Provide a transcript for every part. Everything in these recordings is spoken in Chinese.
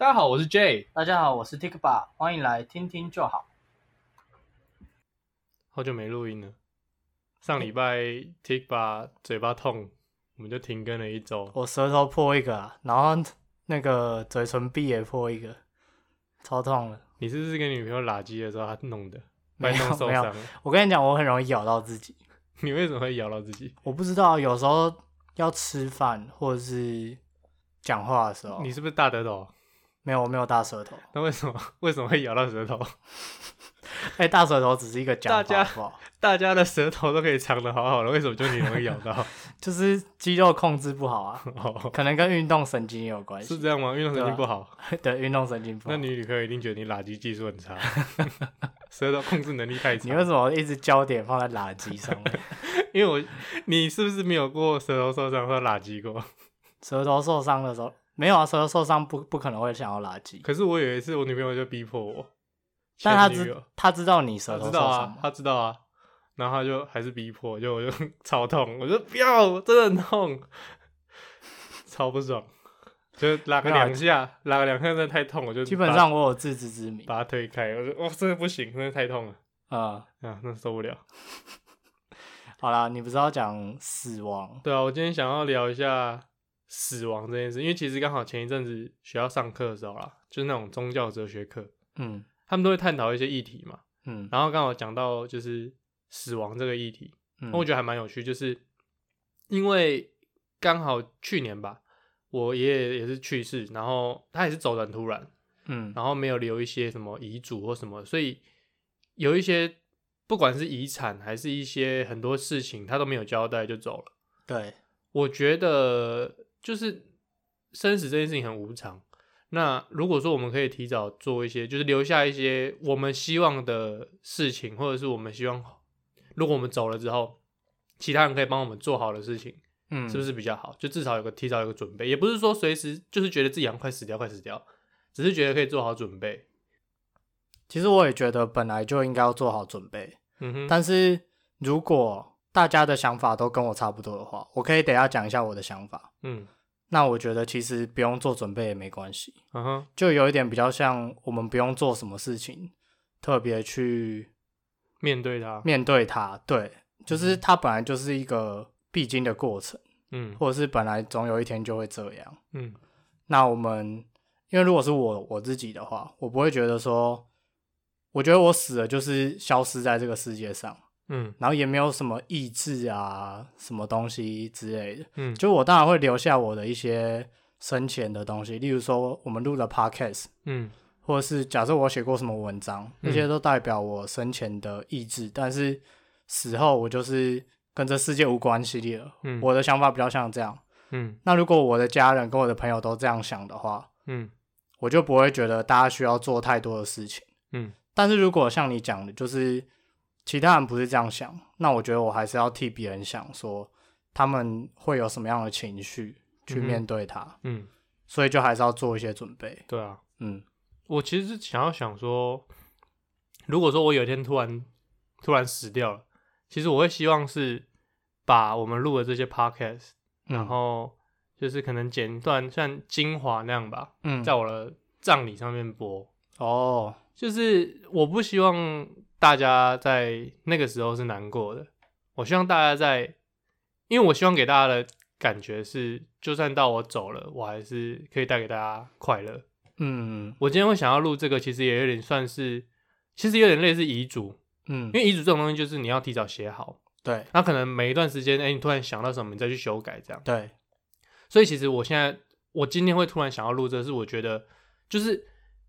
大家好，我是 J。大家好，我是 Tikba，欢迎来听听就好。好久没录音了，上礼拜 Tikba 嘴巴痛，我们就停更了一周。我舌头破一个啊，然后那个嘴唇壁也破一个，超痛的。你是不是跟女朋友拉鸡的时候她弄的？没有没有？我跟你讲，我很容易咬到自己。你为什么会咬到自己？我不知道，有时候要吃饭或者是讲话的时候，你是不是大舌头？没有我没有大舌头。那为什么 为什么会咬到舌头？哎、大舌头只是一个讲法，大家好好？大家的舌头都可以藏的好好的，为什么就你容易咬到？就是肌肉控制不好啊，哦，可能跟运动神经也有关系。是这样吗？运动神经不好，对，运动神经不好。那女旅客一定觉得你垃圾技术很差，舌头控制能力太差。你为什么一直焦点放在垃圾上面？因为我，你是不是没有过舌头受伤或垃圾过？舌头受伤的时候，没有啊，舌头受伤不不可能会想要垃圾，可是我有一次，我女朋友就逼迫我，但他知他知道你舌头受她知道伤吗，？啊她知道啊，然后她就还是逼迫，就我 就超痛，我就不要，真的很痛，超不爽，就拉个两下，拉个两下真的太痛，我就基本上我有自知之明。把它推开，我说哇，真的不行，真的太痛了嗯，啊，那受不了。好啦，你不是要讲死亡？对啊，我今天想要聊一下死亡这件事，因为其实刚好前一阵子学校上课的时候啦，就是那种宗教哲学课，嗯。他们都会探讨一些议题嘛，嗯。然后刚好讲到就是死亡这个议题，嗯，我觉得还蛮有趣，就是因为刚好去年吧，我爷爷也是去世，然后他也是走的很突然，嗯。然后没有留一些什么遗嘱或什么，所以有一些不管是遗产还是一些很多事情，他都没有交代就走了。对，我觉得就是生死这件事情很无常。那如果说我们可以提早做一些，就是留下一些我们希望的事情，或者是我们希望，如果我们走了之后，其他人可以帮我们做好的事情，嗯，是不是比较好？就至少有个提早有个准备，也不是说随时就是觉得自己好像快死掉，快死掉，只是觉得可以做好准备。其实我也觉得本来就应该要做好准备，嗯哼，但是如果大家的想法都跟我差不多的话，我可以等一下讲一下我的想法。嗯。那我觉得其实不用做准备也没关系，嗯哼，就有一点比较像我们不用做什么事情，特别去面对它，面对它。对，就是它本来就是一个必经的过程，嗯。或者是本来总有一天就会这样。嗯。那我们因为如果是我我自己的话，我不会觉得说，我觉得我死了就是消失在这个世界上，嗯然后也没有什么意志啊，什么东西之类的。嗯，就我当然会留下我的一些生前的东西，例如说我们录的 podcast，嗯或者是假设我写过什么文章，那些都代表我生前的意志，但是死后我就是跟这世界无关系了。嗯我的想法比较像这样。嗯那如果我的家人跟我的朋友都这样想的话，嗯我就不会觉得大家需要做太多的事情。嗯但是如果像你讲的，就是其他人不是这样想，那我觉得我还是要替别人想，说他们会有什么样的情绪去面对它，嗯，所以就还是要做一些准备。对啊。嗯我其实是想要想说，如果说我有一天突然突然死掉了，其实我会希望是把我们录的这些 podcast，、嗯然后就是可能剪一段像精华那样吧，嗯，在我的葬礼上面播。哦，就是我不希望大家在那个时候是难过的，我希望大家在，因为我希望给大家的感觉是，就算到我走了，我还是可以带给大家快乐。嗯。我今天会想要录这个，其实也有点算是，其实有点类似遗嘱，嗯。因，为遗嘱这种东西就是你要提早写好，对。那可能每一段时间，哎、你突然想到什么，你再去修改这样。对，所以其实我现在，我今天会突然想要录这个，是我觉得就是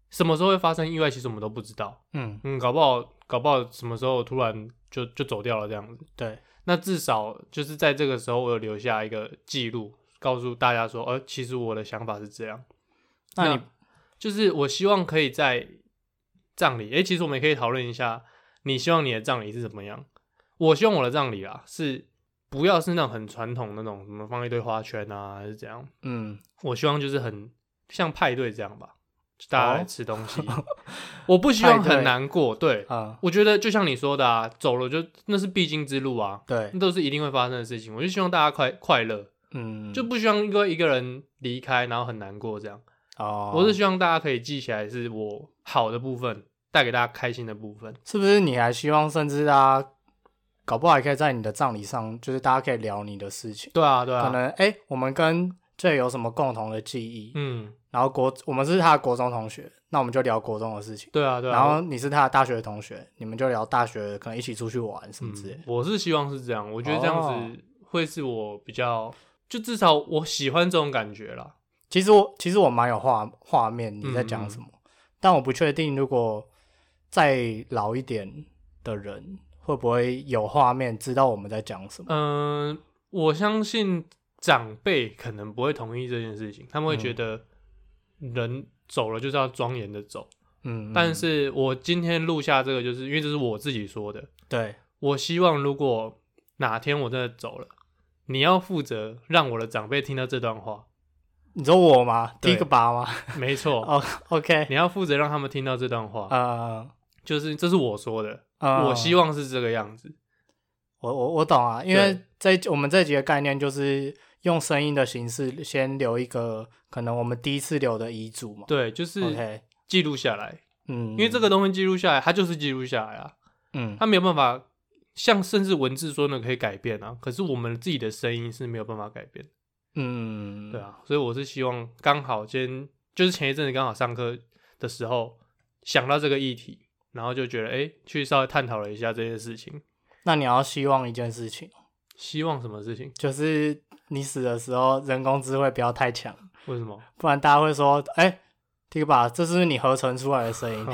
什么时候会发生意外，其实我们都不知道。嗯。嗯，搞不好，搞不好什么时候突然就就走掉了这样子。对，那至少就是在这个时候，我有留下一个记录，告诉大家说，呃，其实我的想法是这样。那你就是我希望可以在葬礼，诶、其实我们也可以讨论一下，你希望你的葬礼是怎么样？我希望我的葬礼啊，是不要是那种很传统那种，什么放一堆花圈啊，还是怎样？嗯我希望就是很像派对这样吧，就大家来哦吃东西。我不希望很难过，对，啊。我觉得就像你说的啊，走了就那是必经之路啊，对。那都是一定会发生的事情。我就希望大家快快乐，嗯。就不希望因为一个人离开然后很难过这样。哦，我是希望大家可以记起来是我好的部分，带给大家开心的部分。是不是你还希望甚至大家搞不好还可以在你的葬礼上，就是大家可以聊你的事情，对啊，对啊，可能哎、诶我们跟这有什么共同的记忆？嗯，然后国我们是他的国中同学，那我们就聊国中的事情。对啊，对啊。然后你是他的大学同学，你们就聊大学，可能一起出去玩什么之类的。嗯，我是希望是这样，我觉得这样哦子会是我比较，就至少我喜欢这种感觉啦。其实我其实我蛮有画画面你在嗯讲什么，但我不确定如果再老一点的人会不会有画面知道我们在讲什么。嗯、我相信长辈可能不会同意这件事情，他们会嗯觉得人走了就是要庄严的走。嗯，但嗯是我今天录下这个，就是因为这是我自己说的。对，我希望如果哪天我真的走了，你要负责让我的长辈听到这段话。你说我吗？对第一个拔吗？没错，哦，OK，你要负责让他们听到这段话，呃，就是这是我说的，呃我希望是这个样子。我我我懂啊，因为在我们这集的概念就是用声音的形式先留一个可能我们第一次留的遗嘱嘛。对，就是记录下来，嗯，因为这个东西记录下来，它就是记录下来啊，嗯它没有办法像甚至文字说呢可以改变啊，可是我们自己的声音是没有办法改变的。嗯，对啊，所以我是希望刚好今天就是前一阵子刚好上课的时候想到这个议题，然后就觉得哎、诶去稍微探讨了一下这件事情。那你要希望一件事情，希望什么事情？就是你死的时候人工智慧不要太强，为什么？不然大家会说，哎、听吧，这是不是你合成出来的声音？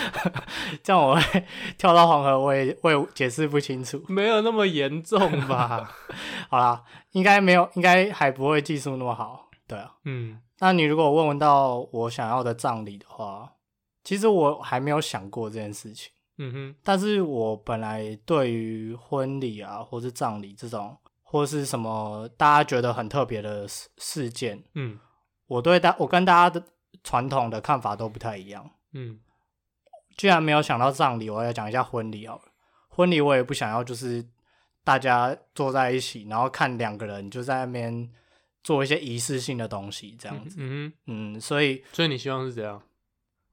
这样我会跳到黄河，我也我也解释不清楚。没有那么严重吧？好啦，应该没有，应该还不会技术那么好。对啊，嗯那你如果问问到我想要的葬礼的话，其实我还没有想过这件事情。嗯哼但是我本来对于婚礼啊，或是葬礼这种，或是什么大家觉得很特别的事事件，嗯我对大我跟大家的传统的看法都不太一样。嗯既然没有想到葬礼，我要讲一下婚礼好了。婚礼我也不想要，就是大家坐在一起，然后看两个人就在那边做一些仪式性的东西，这样子。嗯哼，嗯，所以所以你希望是怎样？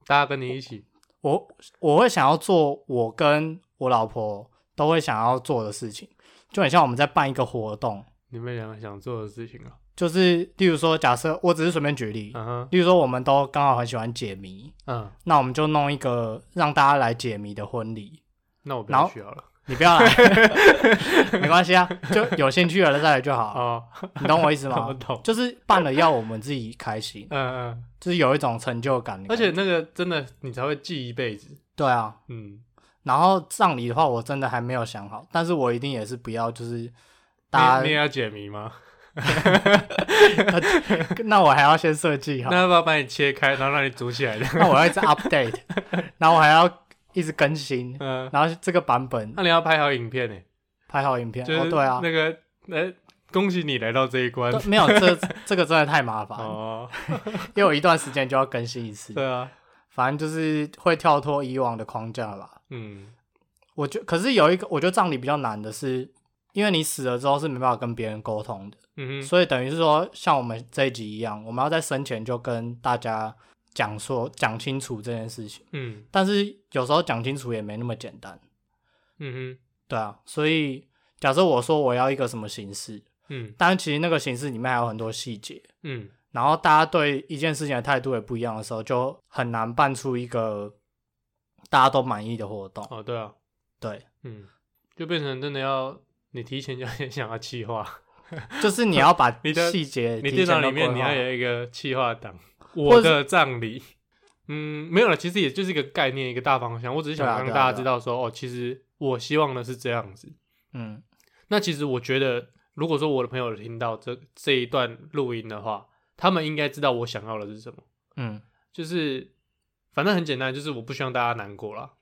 大家跟你一起？我我会想要做我跟我老婆都会想要做的事情，就很像我们在办一个活动，你们两个想做的事情啊？就是例如说，假设我只是随便举例，嗯哼，例如说我们都刚好很喜欢解谜，嗯，那我们就弄一个让大家来解谜的婚礼。那我不要去好了。你不要来，没关系啊，就有兴趣了再来就好，哦，你懂我意思 我吗？懂。就是办了要我们自己开心，嗯嗯，就是有一种成就感感。而且那个真的你才会记一辈子。对啊，嗯，然后葬礼的话，我真的还没有想好，但是我一定也是不要就是大家，你你也要解谜吗？那我还要先设计好那，要不要把你切开，然后让你组起来的？那我要一直 update，然后我还要一直更新，嗯，然后这个版本那你要拍好影片呢？拍好影片。就是哦，对啊，那个，呃，恭喜你来到这一关对。没有这这个真的太麻烦，哦，因为我一段时间就要更新一次，对啊，反正就是会跳脱以往的框架吧。嗯我觉可是有一个，我觉得葬礼比较难的是，因为你死了之后是没办法跟别人沟通的，嗯哼，所以等于是说，像我们这一集一样，我们要在生前就跟大家讲说讲清楚这件事情。嗯但是有时候讲清楚也没那么简单，嗯哼对啊。所以假设我说我要一个什么形式，嗯但其实那个形式里面还有很多细节，嗯然后大家对一件事情的态度也不一样的时候，就很难办出一个大家都满意的活动。哦，对啊，对，嗯，就变成真的要你提前就先想要计划，就是你要把 你的细节你电脑里面你要有一个计划档，我的葬礼。嗯，没有了，其实也就是一个概念，一个大方向。我只是想让大家知道说，哦，其实我希望的是这样子。嗯那其实我觉得，如果说我的朋友听到这这一段录音的话，他们应该知道我想要的是什么。嗯就是反正很简单，就是我不希望大家难过啦，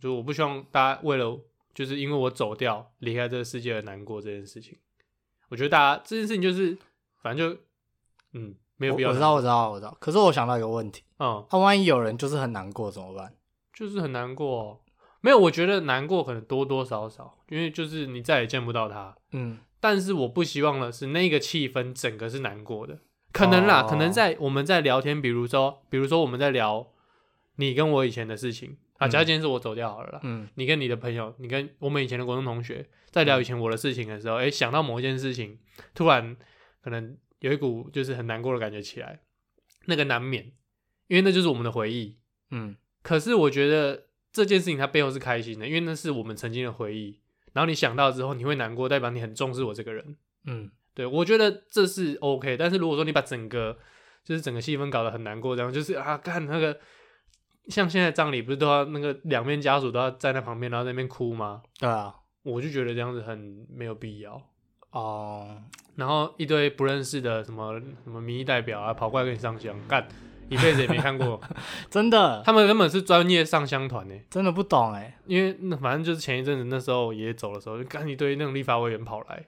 就我不希望大家为了就是因为我走掉离开这个世界而难过这件事情。我觉得大家这件事情就是反正就嗯没有必要，我我知道我知道我知道。可是我想到一个问题，嗯，那、万一有人就是很难过怎么办？就是很难过哦、没有，我觉得难过可能多多少少，因为就是你再也见不到他。嗯但是我不希望的是那个气氛整个是难过的，可能啦，哦可能在我们在聊天，比如说，比如说我们在聊你跟我以前的事情啊，嗯假如今天是我走掉好了啦，嗯你跟你的朋友，你跟我们以前的国中同学在聊以前我的事情的时候，哎、想到某一件事情，突然可能有一股就是很难过的感觉起来，那个难免，因为那就是我们的回忆。嗯可是我觉得这件事情它背后是开心的，因为那是我们曾经的回忆。然后你想到之后，你会难过，代表你很重视我这个人。嗯，对我觉得这是 OK。但是如果说你把整个就是整个气氛搞得很难过，这样就是啊，干那个像现在葬礼不是都要那个两边家属都要站在旁边，然后在那边哭吗？对啊，我就觉得这样子很没有必要。哦，然后一堆不认识的什么什么民意代表啊，跑过来跟你上香，干一辈子也没看过，真的他们根本是专业上香团呢。真的不懂哎，因为那反正就是前一阵子那时候爷爷走的时候，就干一堆那种立法委员跑来，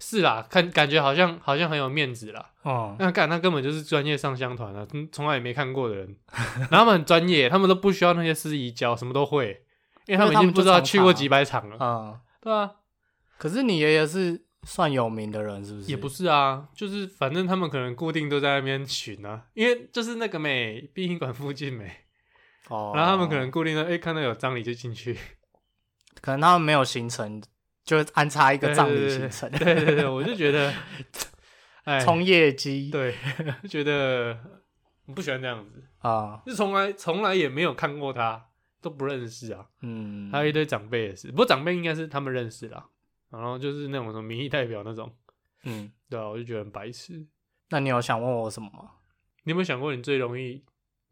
是啦，看感觉好像好像很有面子啦。哦，那干那根本就是专业上香团啊，嗯从来也没看过的人，然后他们很专业，他们都不需要那些司仪教，什么都会，因为他们已经不知道去过几百场了。嗯，对啊，可是你爷爷是算有名的人是不是？也不是啊，就是反正他们可能固定都在那边巡啊，因为就是那个美殡仪馆附近美，哦，然后他们可能固定的哎、看到有葬礼就进去，可能他们没有行程，就安插一个葬礼行程，对对对，我就觉得，哎，冲业绩对，觉得我不喜欢这样子，啊，就从来从来也没有看过他，都不认识啊。嗯，还有一堆长辈也是，不过长辈应该是他们认识啦。然后就是那种什么民意代表那种，嗯，对啊，我就觉得很白痴。那你有想问我什么吗？你有没有想过，你最容易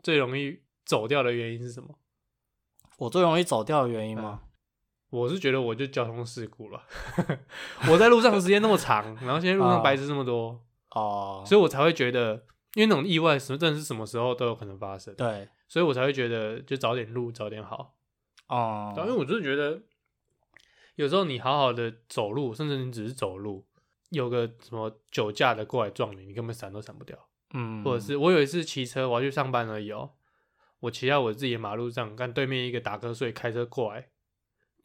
最容易走掉的原因是什么？我最容易走掉的原因吗？我是觉得我就交通事故了，我在路上的时间那么长，然后现在路上哦白痴这么多，哦，所以我才会觉得，因为那种意外什么真的是什么时候都有可能发生，对，所以我才会觉得就早点录早点好。哦，因为我就是觉得，有时候你好好的走路，甚至你只是走路，有个什么酒驾的过来撞你，你根本闪都闪不掉。嗯，或者是我有一次骑车，我要去上班而已哦，我骑在我自己的马路上，看对面一个打瞌睡开车过来，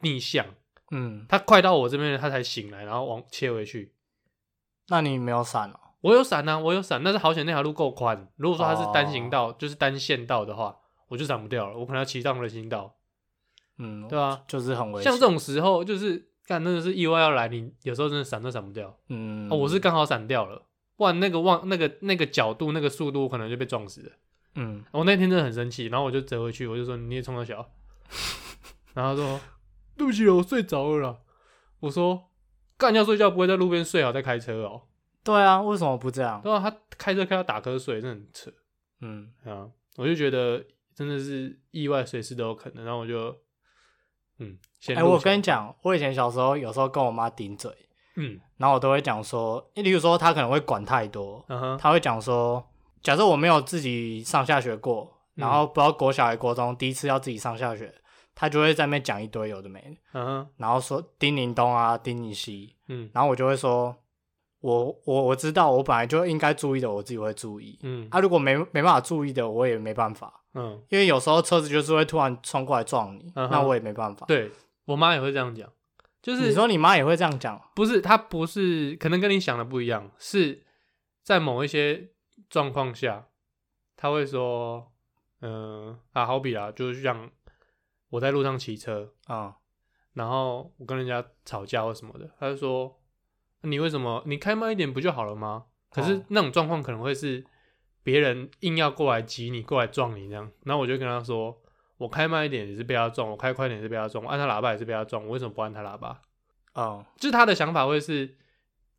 逆向，嗯，他快到我这边了，他才醒来，然后往切回去。那你没有闪哦？我有闪啊，我有闪，但是好险那条路够宽。如果说它是单行哦道，就是单线道的话，我就闪不掉了，我可能要骑上人行道，嗯，对吧、就是很危险，像这种时候，就是干真的是意外要来，你有时候真的闪都闪不掉。嗯，哦，我是刚好闪掉了，不然那个望那个那个角度那个速度，我可能就被撞死了。嗯，我那天真的很生气，然后我就折回去，我就说你也冲他小，然后说对不起了，我睡着了啦。我说干要睡觉不会在路边睡好再开车哦、对啊，为什么不这样？对啊，他开车开到打瞌睡，真的很扯嗯，啊！我就觉得真的是意外，随时都有可能。然后我就嗯，先哎、我跟你讲，我以前小时候有时候跟我妈顶嘴，嗯然后我都会讲说，例如说她可能会管太多，嗯哼她会讲说，假设我没有自己上下学过，嗯然后不知道国小还国中第一次要自己上下学，她就会在那边讲一堆有的没的，嗯哼。然后说叮咛东啊，叮咛西，嗯。然后我就会说，我我我知道，我本来就应该注意的，我自己会注意。嗯。啊，如果没没办法注意的，我也没办法，嗯，因为有时候车子就是会突然冲过来撞你，那我也没办法。对我妈也会这样讲，就是你说你妈也会这样讲？不是，她不是，可能跟你想的不一样，是在某一些状况下，他会说，嗯、啊，好比啊，就是像我在路上骑车，啊然后我跟人家吵架或什么的，他就说，你为什么你开慢一点不就好了吗？可是哦那种状况可能会是别人硬要过来挤你，过来撞你这样，然后我就跟他说，我开慢一点也是被他撞，我开快一点也是被他撞，我按他喇叭也是被他撞，我为什么不按他喇叭？哦就是他的想法会是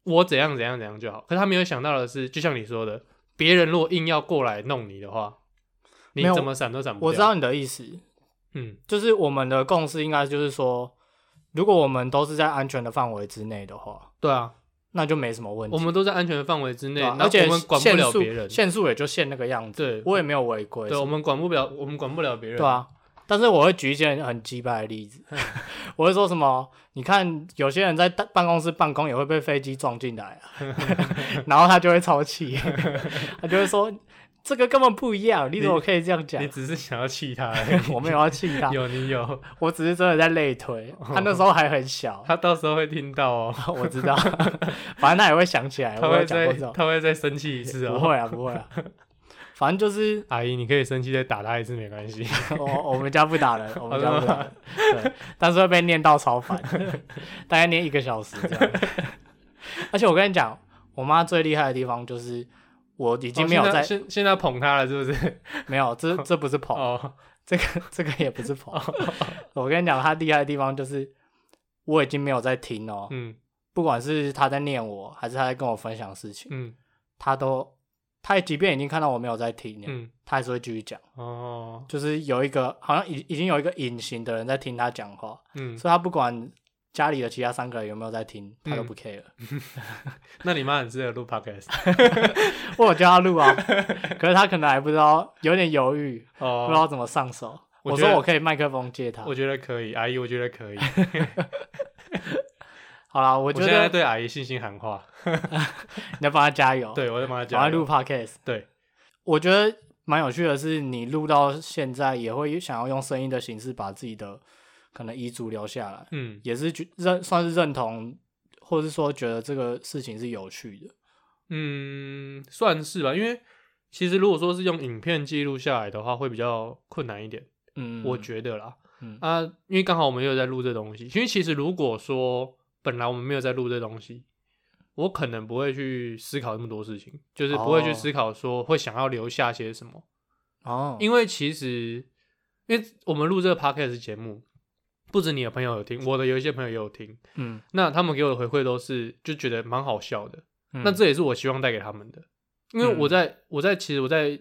我怎样怎样怎样就好，可是他没有想到的是，就像你说的，别人如果硬要过来弄你的话，你怎么闪都闪不掉。我知道，你的意思，嗯就是我们的共识应该就是说，如果我们都是在安全的范围之内的话，对啊，那就没什么问题。我们都在安全的范围之内，而且我们管不限速了别人，限速也就限那个样子，对我也没有违规。对，我们管不了，我们管不了别人。对，啊，但是我会举一些很鸡掰的例子，我会说什么？你看有些人在办办公室办公也会被飞机撞进来啊，然后他就会超气，他就会说这个根本不一样，你怎么可以这样讲你？只是想要气他而已，我没有要气他，有你有，我只是真的在类推。他那时候还很小，他到时候会听到哦，我知道，反正他也会想起来，他会再。他会再生气一次哦。不会啊，不会啊，反正就是阿姨，你可以生气再打他一次没关系。我我们家不打人，我们家哦不打人，对，但是会被念到超烦，大概念一个小时这样。而且我跟你讲，我妈最厉害的地方就是我已经没有哦在、现现现在捧他了，是不是？没有，这这不是捧，哦，这个这个也不是捧。我跟你讲，他厉害的地方就是我已经没有在听哦，嗯。不管是他在念我，还是他在跟我分享事情，嗯。他都他即便已经看到我没有在听了，嗯，他还是会继续讲。哦，就是有一个好像已已经有一个隐形的人在听他讲话，嗯，所以他不管家里的其他三个人有没有在听，他都嗯不 care。那你妈很适合录 podcast 我有叫他录啊，可是他可能还不知道，有点犹豫，不知哦。道怎么上手。我我说我可以麦克风借他我。觉得可以，阿姨，我觉得可以。好啦，我我觉得现在对阿姨信心喊话，你要帮他加油，对我在帮他加油。我要录 podcast。对，我觉得蛮有趣的是，你录到现在也会想要用声音的形式把自己的可能遗嘱留下来，嗯也是觉认算是认同，或者是说觉得这个事情是有趣的。嗯，算是吧。因为其实如果说是用影片记录下来的话，会比较困难一点，嗯，我觉得啦。嗯啊，因为刚好我们又在录这东西，因为其实如果说本来我们没有在录这东西，我可能不会去思考那么多事情，就是不会去哦思考说会想要留下些什么。哦，因为其实，因为我们录这个 podcast 节目，不止你的朋友有听，我的有一些朋友也有听，嗯，那他们给我的回馈都是就觉得蛮好笑的。嗯那这也是我希望带给他们的，因为我嗯在、我在其实我在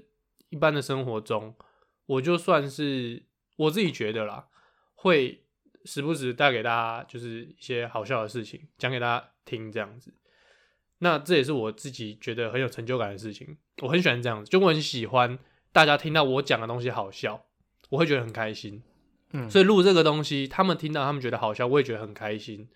一般的生活中，我就算是我自己觉得啦，会时不时带给大家就是一些好笑的事情，讲给大家听这样子。那这也是我自己觉得很有成就感的事情，我很喜欢这样子，就我很喜欢大家听到我讲的东西好笑，我会觉得很开心。嗯，所以录这个东西，他们听到他们觉得好笑，我也觉得很开心。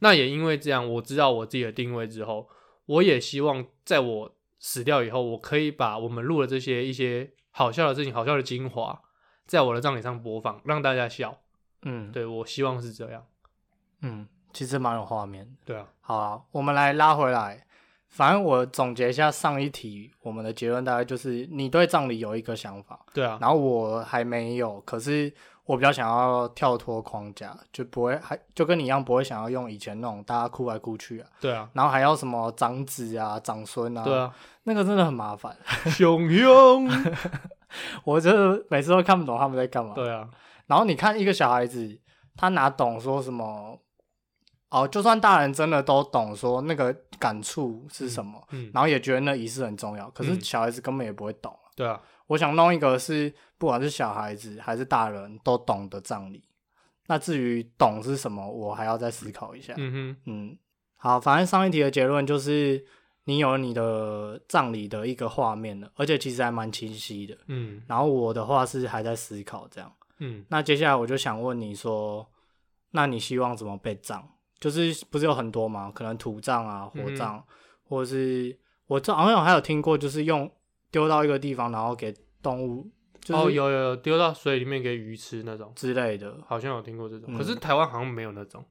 那也因为这样，我知道我自己的定位之后，我也希望在我死掉以后，我可以把我们录的这些一些好笑的事情、好笑的精华，在我的葬礼上播放，让大家笑。嗯，对我希望是这样。嗯，其实蛮有画面。对啊，好啊，我们来拉回来。反正我总结一下上一题，我们的结论大概就是你对葬礼有一个想法，对啊，然后我还没有，可是我比较想要跳脱框架，就不会还就跟你一样，不会想要用以前那种大家哭来哭去啊，对啊，然后还要什么长子啊、长孙啊，对，啊，那个真的很麻烦，汹涌。我真的每次都看不懂他们在干嘛。对啊，然后你看一个小孩子，他哪懂说什么？哦，就算大人真的都懂说那个感触是什么，嗯，然后也觉得那仪式很重要，可是嗯小孩子根本也不会懂。对啊，我想弄一个是不管是小孩子还是大人都懂的葬礼。那至于懂是什么，我还要再思考一下。嗯哼，嗯，好，反正上一题的结论就是你有你的葬礼的一个画面了，而且其实还蛮清晰的。嗯然后我的话是还在思考这样。嗯那接下来我就想问你说，那你希望怎么被葬？就是不是有很多嘛？可能土葬啊、火葬，或者是我这好像还有听过，就是用丢到一个地方，然后给动物，就是哦，有有有丢到水里面给鱼吃那种，之类的，好像有听过这种，嗯可是台湾好像没有那种。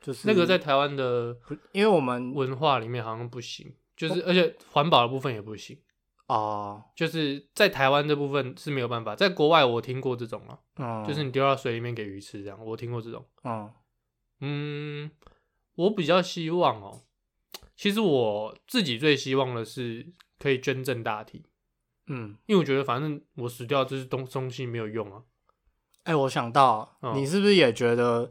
就是那个在台湾的因为我们文化里面好像不行，就是而且环保的部分也不行，哦，就是在台湾这部分是没有办法，在国外我听过这种啊，嗯，就是你丢到水里面给鱼吃这样，我听过这种。嗯嗯，我比较希望哦，其实我自己最希望的是可以捐赠大体，嗯，因为我觉得反正我死掉这是东东西没有用啊。哎、我想到、嗯你是不是也觉得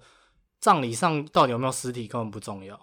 葬礼上到底有没有尸体根本不重要？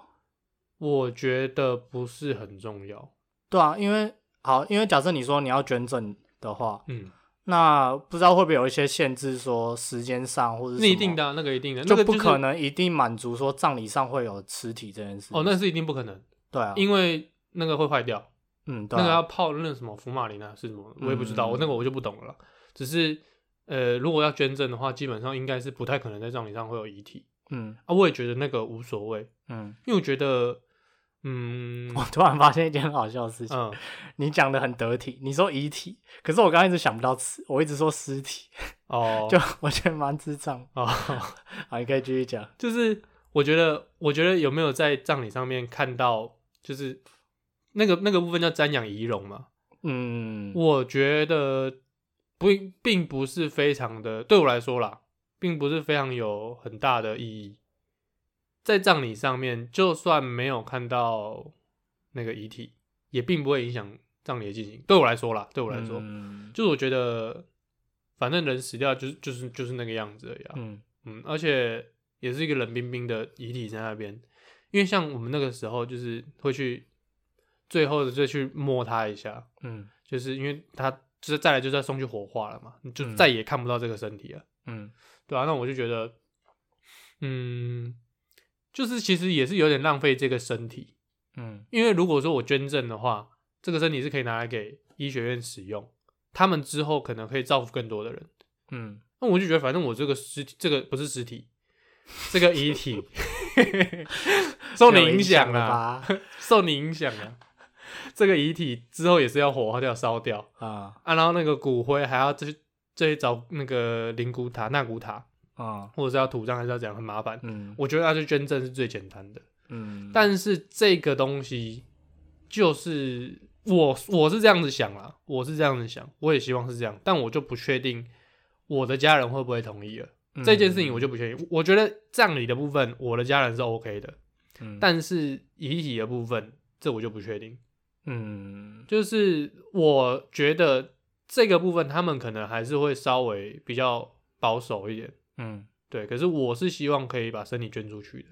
我觉得不是很重要。对啊，因为好，因为假设你说你要捐赠的话，嗯，那不知道会不会有一些限制，说时间上或者那一定的啊、那个一定的，就那不可能一定满足说葬礼上会有尸体这件事。哦，那是一定不可能，对啊，因为那个会坏掉。嗯，对啊，那个要泡那什么福马林啊，是什么？我也不知道，嗯我那个我就不懂了啦。只是呃，如果要捐赠的话，基本上应该是不太可能在葬礼上会有遗体嗯啊。我也觉得那个无所谓，嗯因为我觉得嗯我突然发现一件很好笑的事情，嗯，你讲的很得体，你说遗体，可是我刚刚一直想不到词，我一直说尸体，哦，就我觉得蛮智障。哦，好，你可以继续讲。就是我觉得，我觉得有没有在葬礼上面看到，就是那个那个部分叫瞻仰仪容嘛？嗯，我觉得不并不是非常的，对我来说啦，并不是非常有很大的意义。在葬礼上面，就算没有看到那个遗体，也并不会影响葬礼的进行。对我来说啦，对我来说，嗯就是我觉得，反正人死掉就是就是就是那个样子而已啊。嗯嗯，而且也是一个冷冰冰的遗体在那边，因为像我们那个时候就是会去最后的再去摸它一下，嗯就是因为它就是再来就是要送去火化了嘛，你就嗯再也看不到这个身体了，嗯对啊，那我就觉得，嗯，就是其实也是有点浪费这个身体，嗯因为如果说我捐赠的话，这个身体是可以拿来给医学院使用，他们之后可能可以造福更多的人。嗯那我就觉得，反正我这个尸体，这个不是尸体，这个遗体 受你影响了？受你影响了。这个遗体之后也是要火化掉、烧掉啊啊，然后那个骨灰还要再去再去找那个灵骨塔、纳骨塔，啊或者是要土葬，还是要怎样，很麻烦。嗯我觉得要去捐赠是最简单的，嗯，但是这个东西就是我我是这样子想啦，我是这样子想，我也希望是这样，但我就不确定我的家人会不会同意了。这件事情我就不确定。我觉得葬礼的部分，我的家人是 OK 的，嗯但是遗体的部分，这我就不确定。嗯就是我觉得这个部分，他们可能还是会稍微比较保守一点，嗯对。可是我是希望可以把身体捐出去的，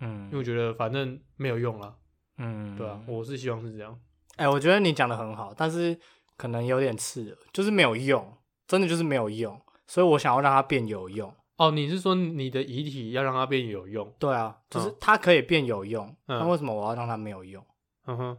嗯因为我觉得反正没有用了，嗯，对啊，我是希望是这样。哎、我觉得你讲的很好，但是可能有点刺耳，就是没有用，真的就是没有用，所以我想要让它变有用。哦，你是说你的遗体要让它变有用？对啊，就是嗯它可以变有用，嗯那为什么我要让它没有用？嗯哼，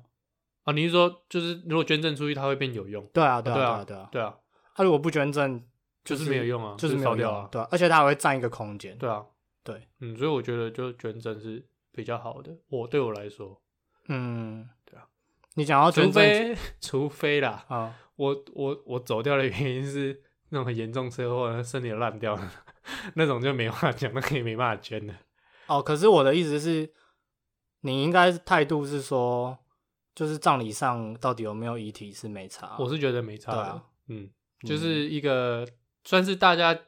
啊，你是说就是如果捐赠出去，它会变有用？对啊，对啊，对啊对啊，对啊。对啊，它如果不捐赠，就是没有用啊，就是没有用烧掉啊，。对啊，而且它还会占一个空间。对啊，对，嗯，所以我觉得就捐赠是比较好的。我对我来说，嗯，对啊。你想要除非除非啦，啊，我我我走掉的原因是那种很严重车祸，身体烂掉了，那种就没办法讲，那可以没办法捐的。哦，可是我的意思是，你应该态度是说，就是葬礼上到底有没有遗体是没差。我是觉得没差的，对啊嗯，就是一个算是大家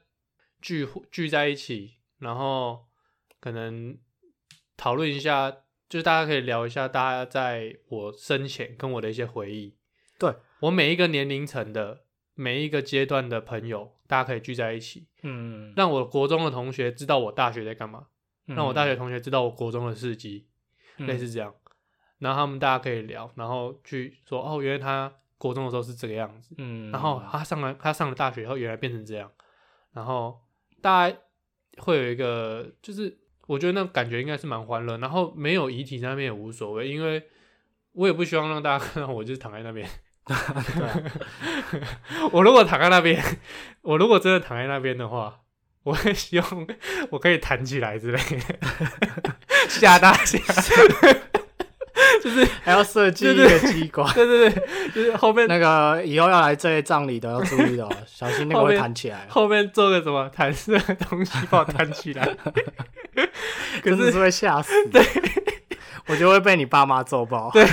聚聚在一起，然后可能讨论一下，就是大家可以聊一下大家在我生前跟我的一些回忆。对我每一个年龄层的每一个阶段的朋友，大家可以聚在一起，嗯，让我国中的同学知道我大学在干嘛，让我大学嗯同学知道我国中的事迹，类似这样。然后他们大家可以聊，然后去说哦，原来他国中的时候是这个样子，嗯，然后他上了他上了大学以后，原来变成这样，然后大家会有一个，就是我觉得那感觉应该是蛮欢乐，然后没有遗体在那边也无所谓，因为我也不希望让大家看到我就是躺在那边。我如果躺在那边，我如果真的躺在那边的话，我会希望 我可以弹起来之类的，吓大家。就是还要设计一个机关。对对对，就是后面那个以后要来这些葬礼的要注意的哦，小心那个会弹起来哦，后面做个什么弹射的东西把我弹起来。可是是会吓死。对，我就会被你爸妈揍爆。对，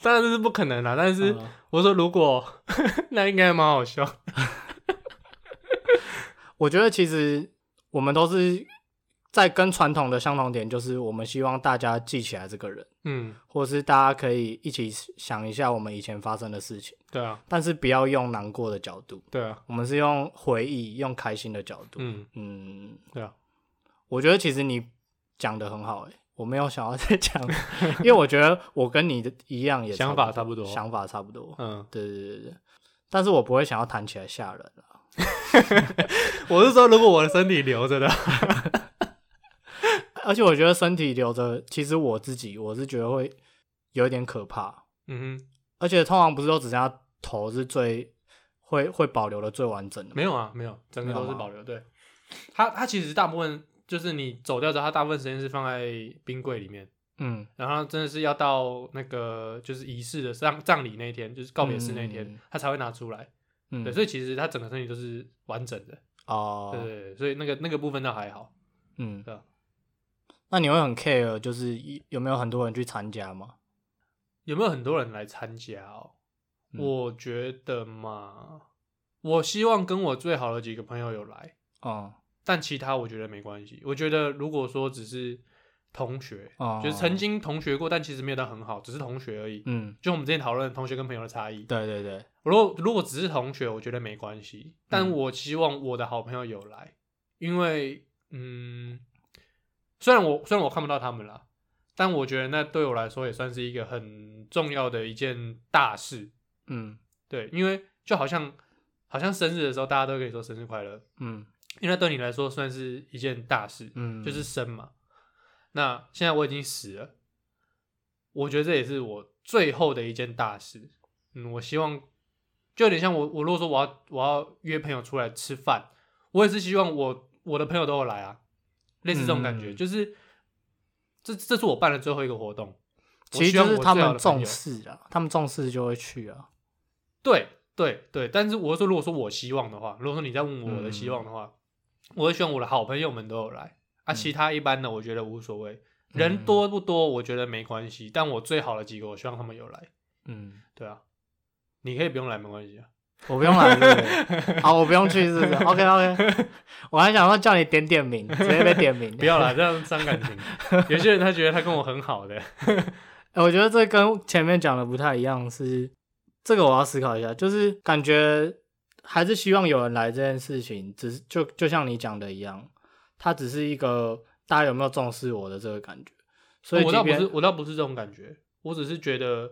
当然这是不可能啦，但是嗯我说如果 那应该蛮好笑。我觉得其实我们都是在跟传统的相同点，就是我们希望大家记起来这个人，嗯，或者是大家可以一起想一下我们以前发生的事情，对啊，但是不要用难过的角度，对啊，我们是用回忆、用开心的角度。嗯，嗯，对啊，我觉得其实你讲的很好、欸，我没有想要再讲，因为我觉得我跟你的一样也想法差不多。想法差不多。嗯，对对对对，但是我不会想要谈起来吓人啊。我是说如果我的身体留着的，而且我觉得身体留着，其实我自己我是觉得会有一点可怕。嗯哼，而且通常不是都只剩下头是最会会保留的最完整的？没有啊，没有，整个都是保留。对，它它其实大部分就是你走掉之后，他大部分时间是放在冰柜里面，嗯，然后真的是要到那个就是仪式的葬葬礼那一天，就是告别式那一天，嗯他才会拿出来。嗯，对，所以其实他整个身体都是完整的。哦，对对对，所以那个那个部分倒还好。嗯那你会很 care，就是有没有很多人去参加吗？有没有很多人来参加哦？嗯我觉得嘛，我希望跟我最好的几个朋友有来，哦，但其他我觉得没关系。我觉得如果说只是同学，哦就是曾经同学过，但其实没有到很好，只是同学而已。嗯，就我们之前讨论同学跟朋友的差异。对对对，如果如果只是同学，我觉得没关系，但嗯我希望我的好朋友有来，因为嗯，虽然我虽然我看不到他们啦，但我觉得那对我来说也算是一个很重要的一件大事。嗯对，因为就好像好像生日的时候，大家都可以说生日快乐，嗯因为那对你来说算是一件大事，嗯，就是生嘛。那现在我已经死了，我觉得这也是我最后的一件大事。嗯，我希望就有点像我，我如果说我要我要约朋友出来吃饭，我也是希望我我的朋友都有来啊，类似这种感觉，嗯。就是这这是我办的最后一个活动。其实就是他们重视啊，他们重视就会去啊。对对对，但是我是说，如果说我希望的话，如果说你在问我的希望的话，我会希望我的好朋友们都有来啊，嗯。其他一般的我觉得无所谓，人多不多我觉得没关系，但我最好的几个我希望他们有来，嗯，对啊，你可以不用来没关系啊，我不用来，是不是？好，我不用去，是不是？OK OK。我还想说叫你点点名，直接被点名。不要啦，这样伤感情。有些人他觉得他跟我很好的，欸 我觉得这跟前面讲的不太一样，是这个我要思考一下，就是感觉还是希望有人来这件事情，只是就就像你讲的一样，他只是一个大家有没有重视我的这个感觉，所以我倒不是我倒不是这种感觉，我只是觉得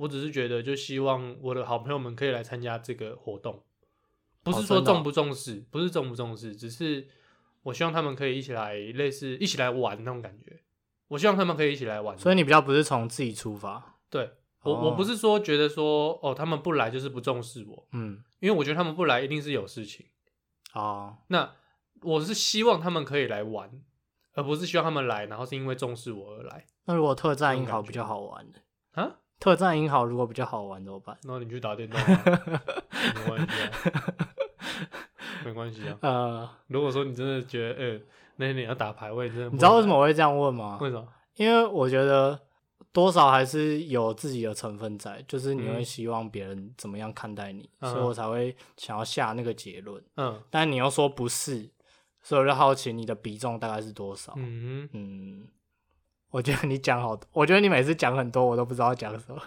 我只是觉得就希望我的好朋友们可以来参加这个活动，不是说重不重视，不是重不重视，只是我希望他们可以一起来，类似一起来玩那种感觉。我希望他们可以一起来玩。所以你比较不是从自己出发，对我、哦我不是说觉得说哦他们不来就是不重视我，嗯，因为我觉得他们不来一定是有事情。哦，那我是希望他们可以来玩，而不是希望他们来，然后是因为重视我而来那如果特战英这种感觉豪比较好玩的，啊。特战英豪如果比较好玩怎么办？那你去打电动、啊，没关系啊，没关系啊。呃，如果说你真的觉得，呃、那天你要打排位，真的你知道为什能么我会这样问吗？？为什么？因为我觉得多少还是有自己的成分在，就是你会嗯希望别人怎么样看待你，嗯所以我才会想要下那个结论。嗯但你又说不是，所以我就好奇你的比重大概是多少？嗯，嗯，我觉得你讲好多，我觉得你每次讲很多，我都不知道讲什么。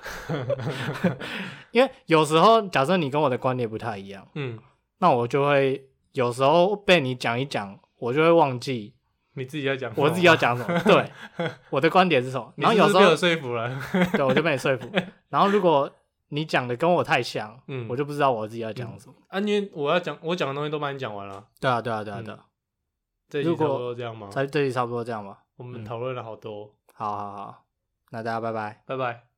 因为有时候假设你跟我的观点不太一样，嗯，那我就会有时候被你讲一讲，我就会忘记你自己要讲，我自己要，讲什么。对，我的观点是什么。然后有时候被我说服了，对，我就被你说服。然后如果你讲的跟我太像，嗯我就不知道我自己要讲什么。啊，因为我要讲，我讲的东西都帮你讲完了，对啊，对啊，对啊，嗯对啊。这一集差不多这样吗？在这里差不多这样吧。我们讨论了好多，好好好，那大家拜拜。拜拜。